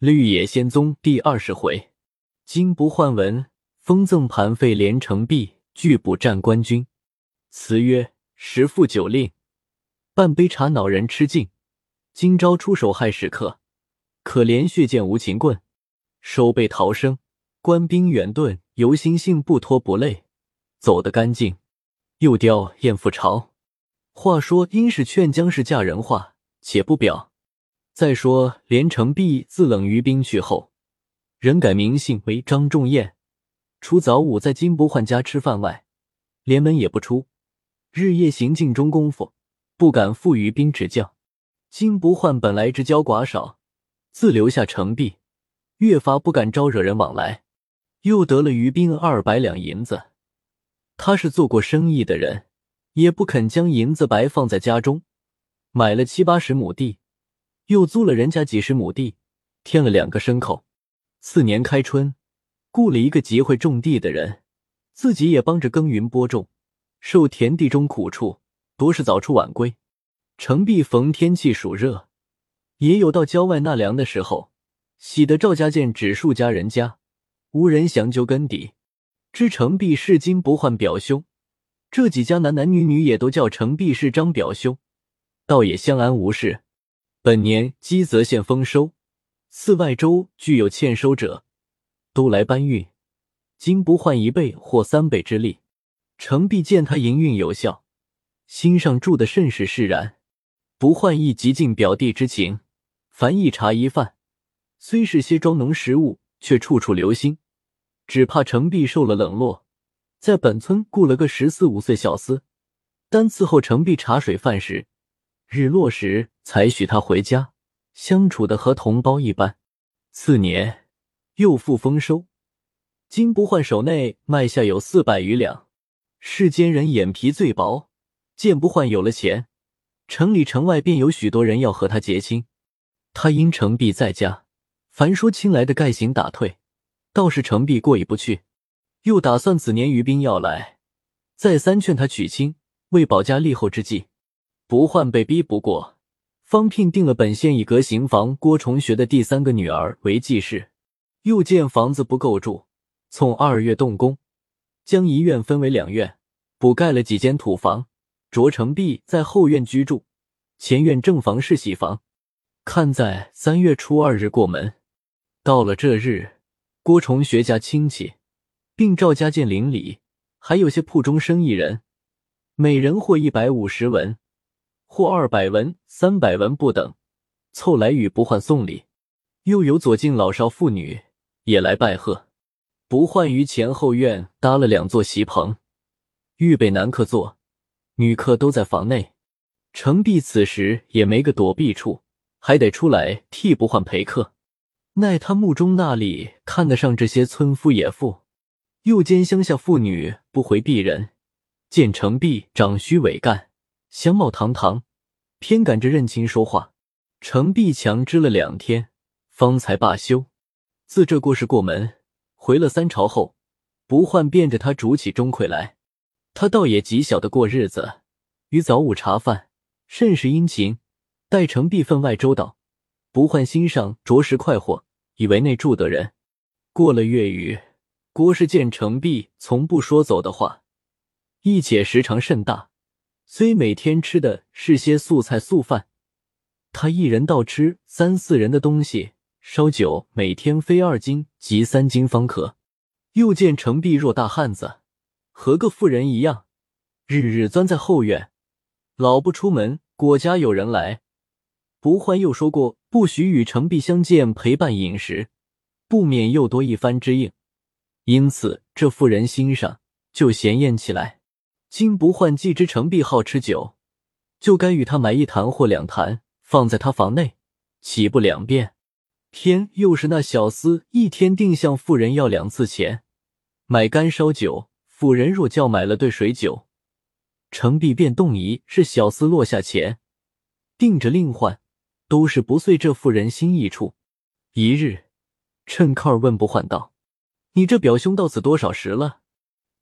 绿野仙踪第二十回，金不换文封赠盘费连城璧，拒捕战官军。词曰：十副酒令，半杯茶恼人吃尽。今朝出手害食客，可怜血溅无情棍。手背逃生，官兵远遁，游心性不拖不累，走得干净。又雕燕复巢。话说殷氏劝姜氏嫁人话，且不表。再说连城璧自冷于冰去后，仍改名姓为张仲彦。除早午在金不换家吃饭外，连门也不出，日夜行进中功夫，不敢负于兵指教。金不换本来之交寡少，自留下城璧，越发不敢招惹人往来。又得了于兵二百两银子，他是做过生意的人，也不肯将银子白放在家中，买了七八十亩地，又租了人家几十亩地，添了两个牲口。次年开春，雇了一个极会种地的人，自己也帮着耕耘播种，受田地中苦处，多是早出晚归。程璧逢天气暑热，也有到郊外纳凉的时候，喜得赵家见指数家人家，无人详究根底。知程璧是金不换表兄，这几家男男女女也都叫程璧是张表兄，倒也相安无事。本年积泽县丰收，四外州具有欠收者，都来搬运，金不换一倍或三倍之力。程璧见他营运有效，心上住的甚是释然。不换亦极尽表弟之情，凡一茶一饭，虽是些庄农食物，却处处留心，只怕程璧受了冷落，在本村雇了个十四五岁小厮，单伺候程璧茶水饭食，日落时才许他回家，相处的和同胞一般。次年又复丰收，金不换手内卖下有四百余两。世间人眼皮最薄，见不换有了钱。城里城外便有许多人要和他结亲，他因程璧在家，凡说亲来的盖行打退，倒是程璧过意不去，又打算此年余兵要来，再三劝他娶亲，为保家立后之计。不换被逼不过，方聘定了本县一阁行房郭崇学的第三个女儿为继室，又见房子不够住，从二月动工，将一院分为两院，补盖了几间土房。卓成璧在后院居住，前院正房是喜房。看在三月初二日过门，到了这日，郭崇学家亲戚，并赵家见邻里，还有些铺中生意人，每人获一百五十文，或二百文、三百文不等，凑来与不换送礼。又有左近老少妇女也来拜贺。不换于前后院搭了两座席棚，预备男客坐。女客都在房内，程璧此时也没个躲避处，还得出来替不换陪客。奈他目中那里看得上这些村夫野妇，又兼乡下妇女不回避人，见程璧长须伟干，相貌堂堂，偏赶着认亲说话。程璧强支了两天，方才罢休。自这过事过门，回了三朝后，不换便着他煮起钟馗来。他倒也极小的过日子，与早午茶饭甚是殷勤，待程璧分外周到，不换心上着实快活，以为内住的人。过了月余，郭氏见程璧从不说走的话，一且时长甚大，虽每天吃的是些素菜素饭，他一人倒吃三四人的东西，烧酒每天非二斤及三斤方可。又见程璧若大汉子。和个妇人一样，日日钻在后院，老不出门。果家有人来，不换又说过不许与程璧相见，陪伴饮食，不免又多一番之应。因此这妇人心上就闲艳起来。金不换既知程璧好吃酒，就该与他买一坛或两坛，放在他房内，岂不两便？偏又是那小厮一天定向妇人要两次钱，买干烧酒。妇人若叫买了对水酒，程璧便动疑是小厮落下钱，定着另换，都是不遂这妇人心意处。一日，趁靠儿问不换道：“你这表兄到此多少时了？”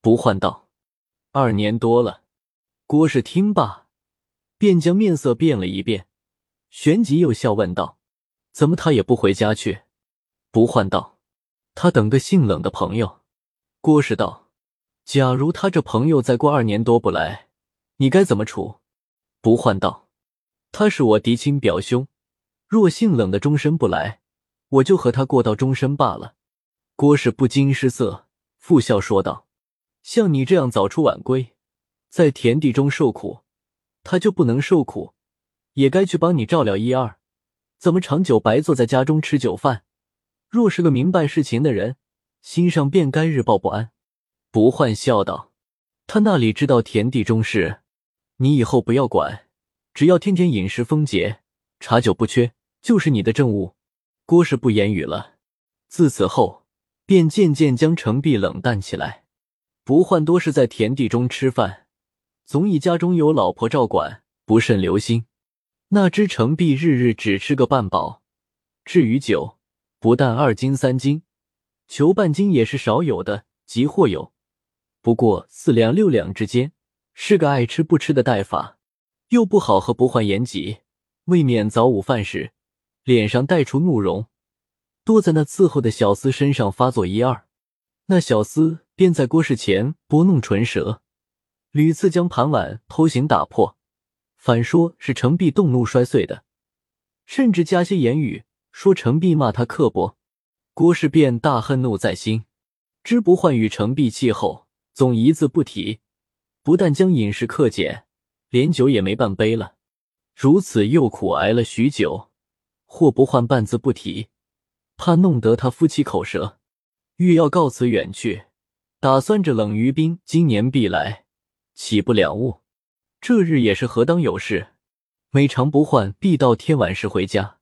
不换道：“二年多了。”郭氏听罢，便将面色变了一变，旋即又笑问道：“怎么他也不回家去？”不换道：“他等个姓冷的朋友。”郭氏道：“假如他这朋友再过二年多不来，你该怎么处？”不换道：“他是我嫡亲表兄，若姓冷的终身不来，我就和他过到终身罢了。”郭氏不禁失色，附笑说道：“像你这样早出晚归，在田地中受苦，他就不能受苦，也该去帮你照料一二，怎么长久白坐在家中吃酒饭？若是个明白事情的人，心上便该日报不安。”不换笑道：“他那里知道田地中事？你以后不要管，只要天天饮食丰节，茶酒不缺，就是你的政务。”郭氏不言语了。自此后。便渐渐将程璧冷淡起来，不换多是在田地中吃饭，总以家中有老婆照管，不甚留心。那只程璧日日只吃个半饱，至于酒，不但二斤三斤，求半斤也是少有的，即或有，不过四两六两之间，是个爱吃不吃的带法，又不好和不换言及，未免早午饭时，脸上带出怒容。多在那伺候的小厮身上发作一二，那小厮便在郭氏前拨弄唇舌，屡次将盘碗偷行打破，反说是程璧动怒摔碎的，甚至加些言语说程璧骂他刻薄。郭氏便大恨怒在心，知不换与程璧气后，总一字不提，不但将饮食克减，连酒也没半杯了。如此又苦挨了许久，或不换半字不提。怕弄得他夫妻口舌，欲要告辞远去，打算着冷于冰今年必来，岂不两误？这日也是何当有事，每常不换必到天晚时回家。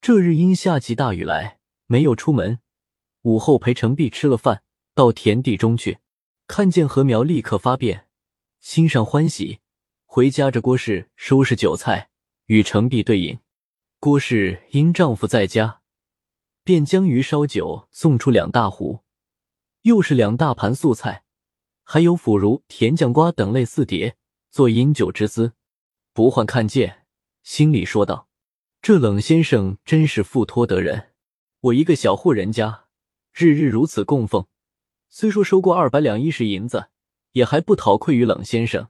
这日因下起大雨来，没有出门。午后陪程璧吃了饭，到田地中去，看见禾苗立刻发变，心上欢喜。回家着郭氏收拾酒菜，与程璧对饮。郭氏因丈夫在家。便将鱼烧酒送出两大壶，又是两大盘素菜，还有腐乳、甜酱瓜等类似碟，做饮酒之姿。不换看见，心里说道：“这冷先生真是富托得人。我一个小户人家，日日如此供奉，虽说收过二百两一石银子，也还不讨愧于冷先生。”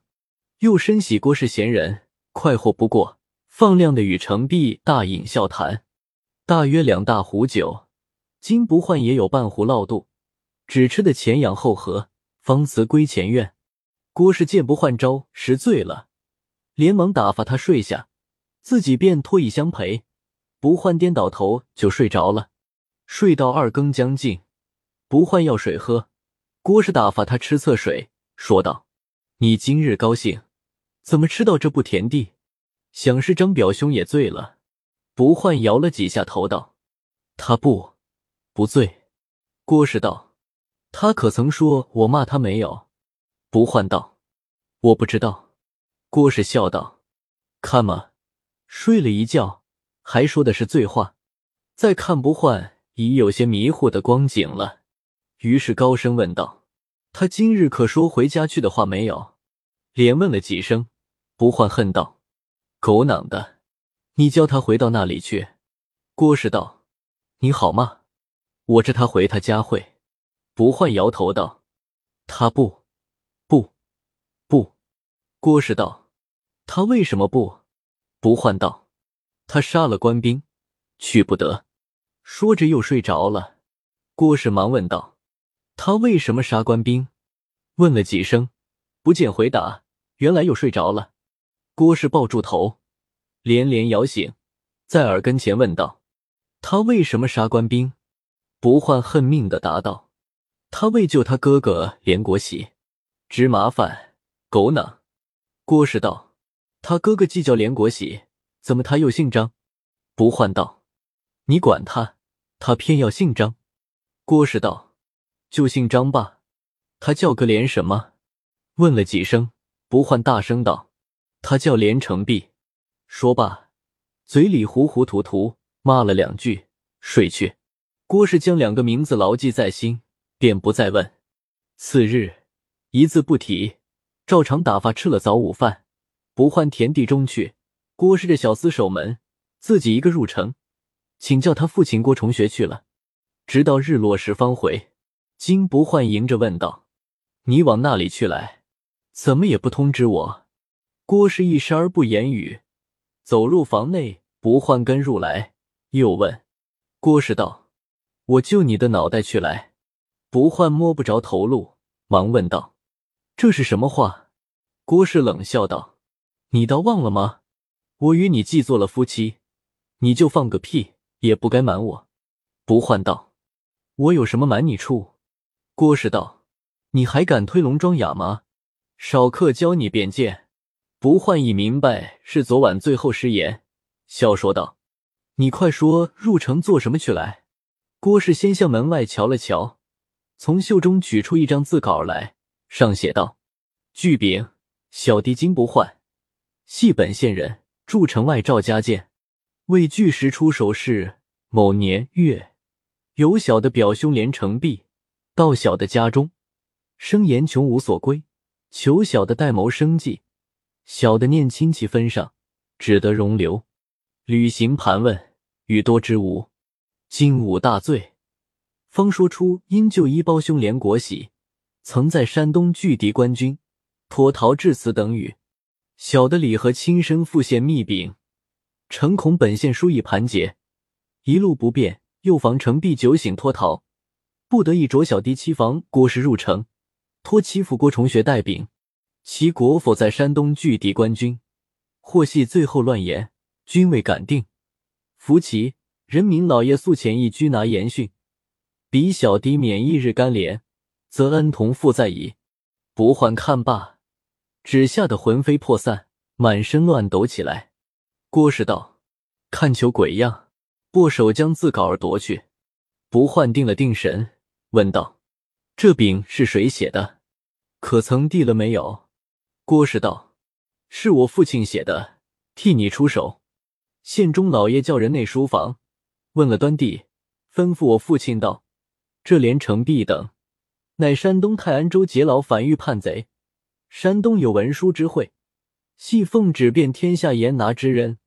又深喜郭氏贤人，快活不过，放量的与程璧大饮笑谈。大约两大壶酒，金不换也有半壶落肚，只吃的前仰后合，方辞归前院。郭氏见不换招时醉了，连忙打发他睡下，自己便脱衣相陪。不换颠倒头就睡着了，睡到二更将近，不换要水喝，郭氏打发他吃侧水，说道：“你今日高兴，怎么吃到这步田地？想是张表兄也醉了。”不换摇了几下头，道：“他不，不醉。”郭氏道：“他可曾说我骂他没有？”不换道：“我不知道。”郭氏笑道：“看嘛，睡了一觉，还说的是醉话。再看不换，已有些迷糊的光景了。”于是高声问道：“他今日可说回家去的话没有？”连问了几声，不换恨道：“狗囊的！”你叫他回到那里去。郭氏道：“你好吗？我这他回他家会。”不换摇头道：“他不，不，不。”郭氏道：“他为什么不？”不换道：“他杀了官兵，去不得。”说着又睡着了。郭氏忙问道：“他为什么杀官兵？”问了几声，不见回答，原来又睡着了。郭氏抱住头。连连摇醒，在耳根前问道：“他为什么杀官兵？”不换恨命的答道：“他为救他哥哥连国喜，直麻烦狗囊。”郭氏道：“他哥哥既叫连国喜，怎么他又姓张？”不换道：“你管他，他偏要姓张。”郭氏道：“就姓张吧。他叫个连什么？”问了几声，不换大声道：“他叫连成璧。”说罢，嘴里糊糊涂涂骂了两句，睡去。郭氏将两个名字牢记在心，便不再问。次日一字不提，照常打发吃了早午饭，不换田地中去。郭氏这小厮守门，自己一个入城，请教他父亲郭重学去了。直到日落时方回。金不换迎着问道：“你往那里去来？怎么也不通知我？”郭氏一时而不言语，走入房内，不换跟入来，又问郭氏道：“我就你的脑袋去来？”不换摸不着头路，忙问道：“这是什么话？”郭氏冷笑道：“你倒忘了吗？我与你既做了夫妻，你就放个屁也不该瞒我。”不换道：“我有什么瞒你处？”郭氏道：“你还敢推龙装哑吗？少客教你便见。”不换已明白是昨晚最后失言，笑说道：“你快说入城做什么去来？”郭氏先向门外瞧了瞧，从袖中取出一张字稿来，上写道：“巨禀小弟金不换，系本县人，住城外赵家涧。为巨石出手是某年月，有小的表兄连成璧。”到小的家中，生言穷无所归，求小的代谋生计。小的念亲戚分上，只得容留。旅行盘问，与多知无？今武大醉，方说出因救一胞兄连国喜，曾在山东拒敌官军，脱逃至此等语。小的李和亲身赴县密禀，诚恐本县疏意盘结，一路不便，又防城壁酒醒脱逃。不得已，着小弟七房郭氏入城，托欺负郭重学代禀，其国否在山东拒敌官军，或系最后乱言，均未敢定。扶其人民老爷速遣一拘拿严训，比小弟免一日干连，则恩同负在矣。不换看罢，只吓得魂飞魄散，满身乱抖起来。郭氏道：“看求鬼样！”握手将字稿儿夺去。不换定了定神。问道：“这饼是谁写的？可曾递了没有？”郭氏道：“是我父亲写的，替你出手。”县中老爷叫人内书房，问了端地，吩咐我父亲道：“这连城璧等，乃山东泰安州劫牢反狱叛贼，山东有文书之会，系奉旨遍天下严拿之人，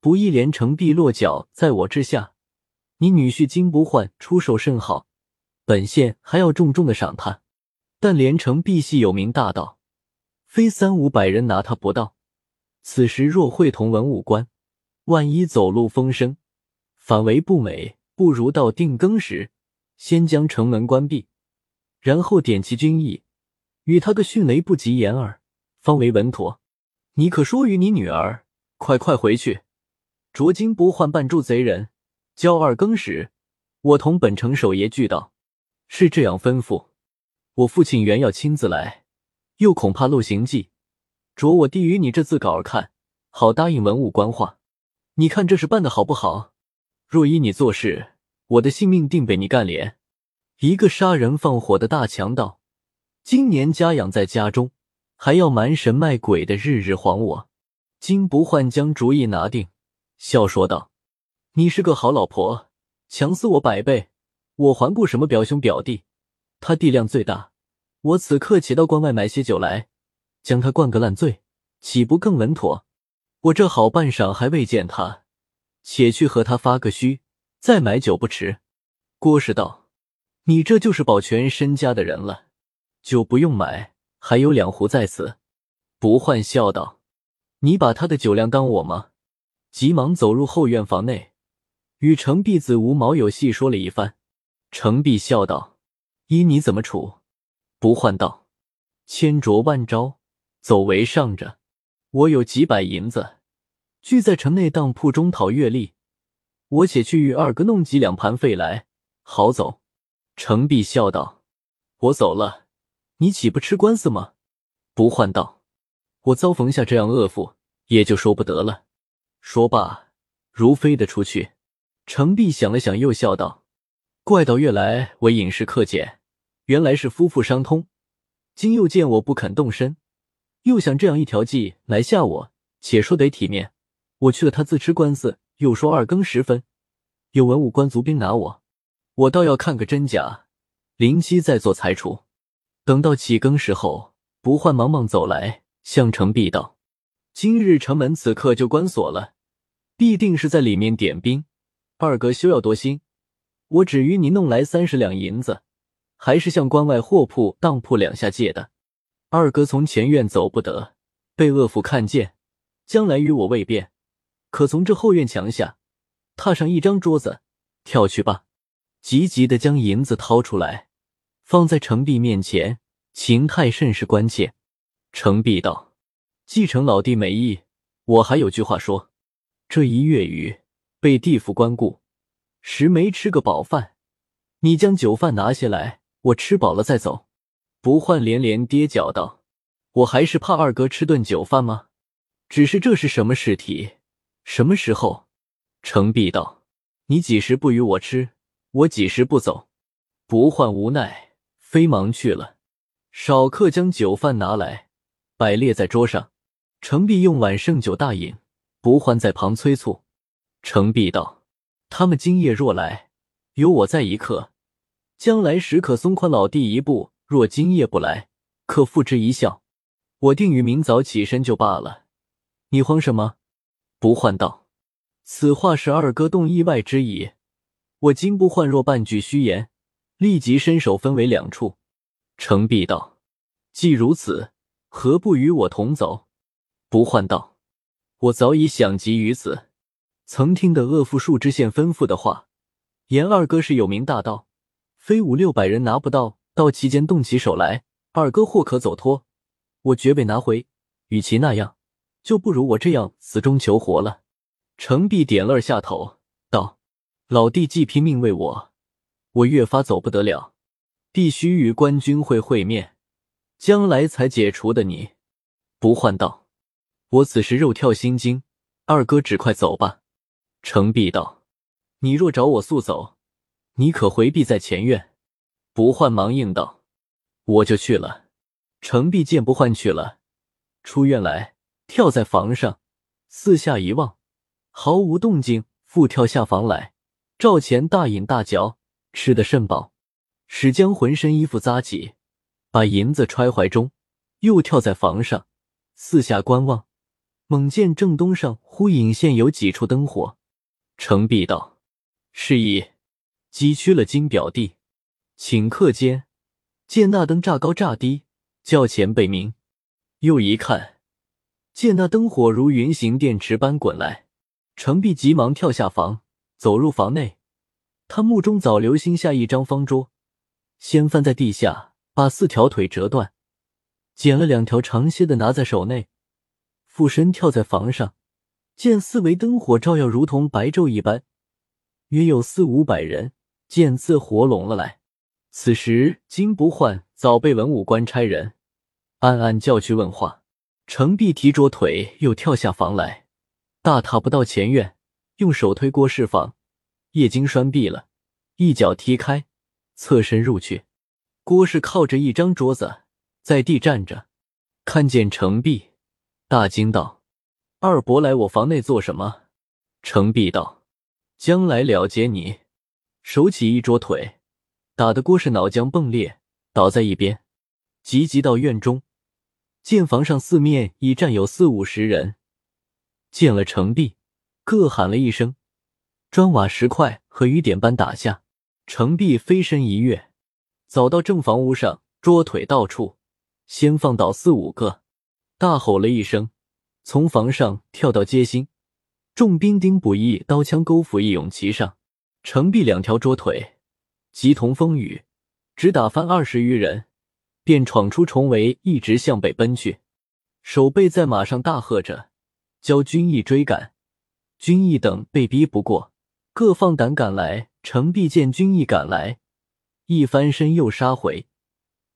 不义连城璧落脚在我之下。你女婿金不换出手甚好。”本县还要重重的赏他，但连城璧系有名大盗，非三五百人拿他不到。此时若会同文武官，万一走漏风声，反为不美。不如到定更时，先将城门关闭，然后点齐军役，与他个迅雷不及掩耳，方为稳妥。你可说与你女儿，快快回去，着金不换扮住贼人，交二更时，我同本城守爷俱到。是这样吩咐，我父亲原要亲自来，又恐怕漏行迹，着我递与你这字稿儿看，好答应文武官话。你看这事办的好不好？若依你做事，我的性命定被你干连。一个杀人放火的大强盗，今年家养在家中，还要瞒神卖鬼的，日日晃我。金不换将主意拿定，笑说道：“你是个好老婆，强死我百倍。”我还顾什么表兄表弟？他地量最大，我此刻且到关外买些酒来，将他灌个烂醉，岂不更稳妥？我这好半晌还未见他，且去和他发个虚，再买酒不迟。郭氏道：“你这就是保全身家的人了，酒不用买，还有两壶在此。”不换笑道：“你把他的酒量当我吗？”急忙走入后院房内，与程璧子、吴毛友细说了一番。程璧笑道：“依你怎么处？”不换道：“千着万招，走为上着。我有几百银子，聚在城内当铺中讨月例。我且去与二哥弄几两盘费来，好走。”程璧笑道：“我走了，你岂不吃官司吗？”不换道：“我遭逢下这样恶妇，也就说不得了。”说罢，如飞的出去。程璧想了想，又笑道。怪道月来我饮食克俭，原来是夫妇相通。今又见我不肯动身，又想这样一条计来吓我。且说得体面，我去了，他自吃官司。又说二更时分，有文武官族兵拿我，我倒要看个真假。林七再做裁处。等到起更时候，不换忙忙走来，向程璧道：“今日城门此刻就关锁了，必定是在里面点兵。二哥休要多心。”我只与你弄来三十两银子，还是向关外货铺、当铺两下借的。二哥从前院走不得，被恶妇看见，将来与我未便，可从这后院墙下踏上一张桌子，跳去吧。急急的将银子掏出来，放在程璧面前，情态甚是关切。程璧道：“继承老弟美意，我还有句话说。这一月余被地府关顾，时没吃个饱饭，你将酒饭拿下来，我吃饱了再走。”不换连连跌脚道：“我还是怕二哥吃顿酒饭吗？只是这是什么事体？什么时候？”程璧道：“你几时不与我吃？”我几时不走？不患无奈，飞忙去了。少客将酒饭拿来，摆列在桌上。程璧用碗盛酒大饮，不换在旁催促。程璧道：“他们今夜若来，有我在一刻，将来时可松宽老弟一步；若今夜不来，可付之一笑。我定于明早起身就罢了。你慌什么？”不换道：“此话是二哥动意外之意。”我金不换若半句虚言，立即伸手分为两处。程璧道：“既如此，何不与我同走？”不换道：“我早已想及于此。曾听得恶妇树知县吩咐的话，言二哥是有名大盗，非五六百人拿不到。到其间动起手来，二哥或可走脱，我绝被拿回。与其那样，就不如我这样死中求活了。”程璧点了下头，道。老弟既拼命为我，我越发走不得了，必须与官军会会面，将来才解除的你。不换道，我此时肉跳心惊。二哥只快走吧。程璧道，你若找我速走，你可回避在前院。不换忙应道，我就去了。程璧见不换去了，出院来，跳在房上，四下一望，毫无动静，复跳下房来。赵钱大饮大嚼，吃得甚饱，史将浑身衣服扎起，把银子揣怀中，又跳在房上，四下观望。猛见正东上忽隐现有几处灯火，程璧道：“是以击屈了金表弟。”顷刻间，见那灯乍高乍低，叫前辈明。又一看，见那灯火如云行电池般滚来，程璧急忙跳下房。走入房内，他目中早留心下一张方桌，掀翻在地下，把四条腿折断，捡了两条长些的拿在手内，俯身跳在房上，见四围灯火照耀，如同白昼一般，约有四五百人，见自活拢了来。此时金不换早被文武官差人暗暗叫去问话，程璧提着腿又跳下房来，大踏不到前院。用手推郭氏房，叶经栓闭了，一脚踢开，侧身入去。郭氏靠着一张桌子在地站着，看见程璧，大惊道：“二伯来我房内做什么？”程璧道：“将来了结你。”手起一桌腿，打得郭氏脑浆迸裂，倒在一边。急急到院中，见房上四面已站有四五十人，见了程璧。各喊了一声，砖瓦石块和雨点般打下，程璧飞身一跃，走到正房屋上，桌腿到处，先放倒四五个，大吼了一声，从房上跳到街心，众兵丁补役，刀枪钩斧一拥齐上，程璧两条桌腿，急同风雨，只打翻二十余人，便闯出重围，一直向北奔去。守备在马上大喝着，教军役追赶。军役等被逼不过，各放胆赶来。程璧见军役赶来，一翻身又杀回。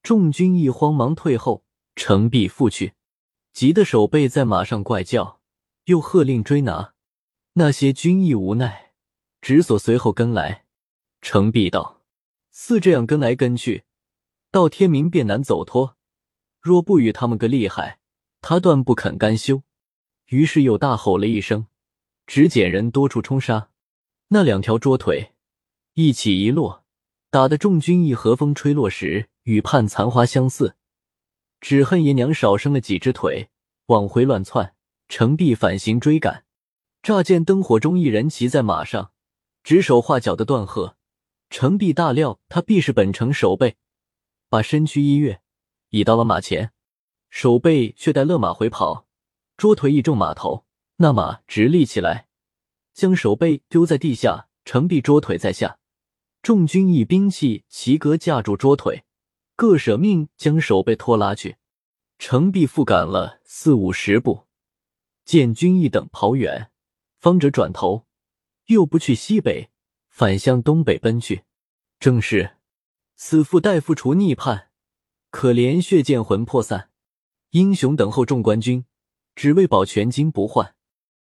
众军役慌忙退后，程璧复去，急得守备在马上怪叫，又喝令追拿。那些军役无奈，只所随后跟来。程璧道：“似这样跟来跟去，到天明便难走脱。若不与他们个厉害，他断不肯甘休。”于是又大吼了一声。只捡人多处冲杀，那两条桌腿一起一落，打得众军一和风吹落时，与盼残花相似。只恨爷娘少生了几只腿，往回乱窜。程璧反行追赶，乍见灯火中一人骑在马上，指手画脚的断喝，程璧大料他必是本城守备，把身躯一跃，倚到了马前。守备却带勒马回跑，桌腿一中马头，那马直立起来，将守备丢在地下。程璧桌腿在下，众军以兵器齐格架住桌腿，各舍命将守备拖拉去。程璧复赶了四五十步，见军役等跑远，方者转头，又不去西北，反向东北奔去。正是死父代父除逆叛，可怜血溅魂魄散。英雄等候众官军，只为保全金不换。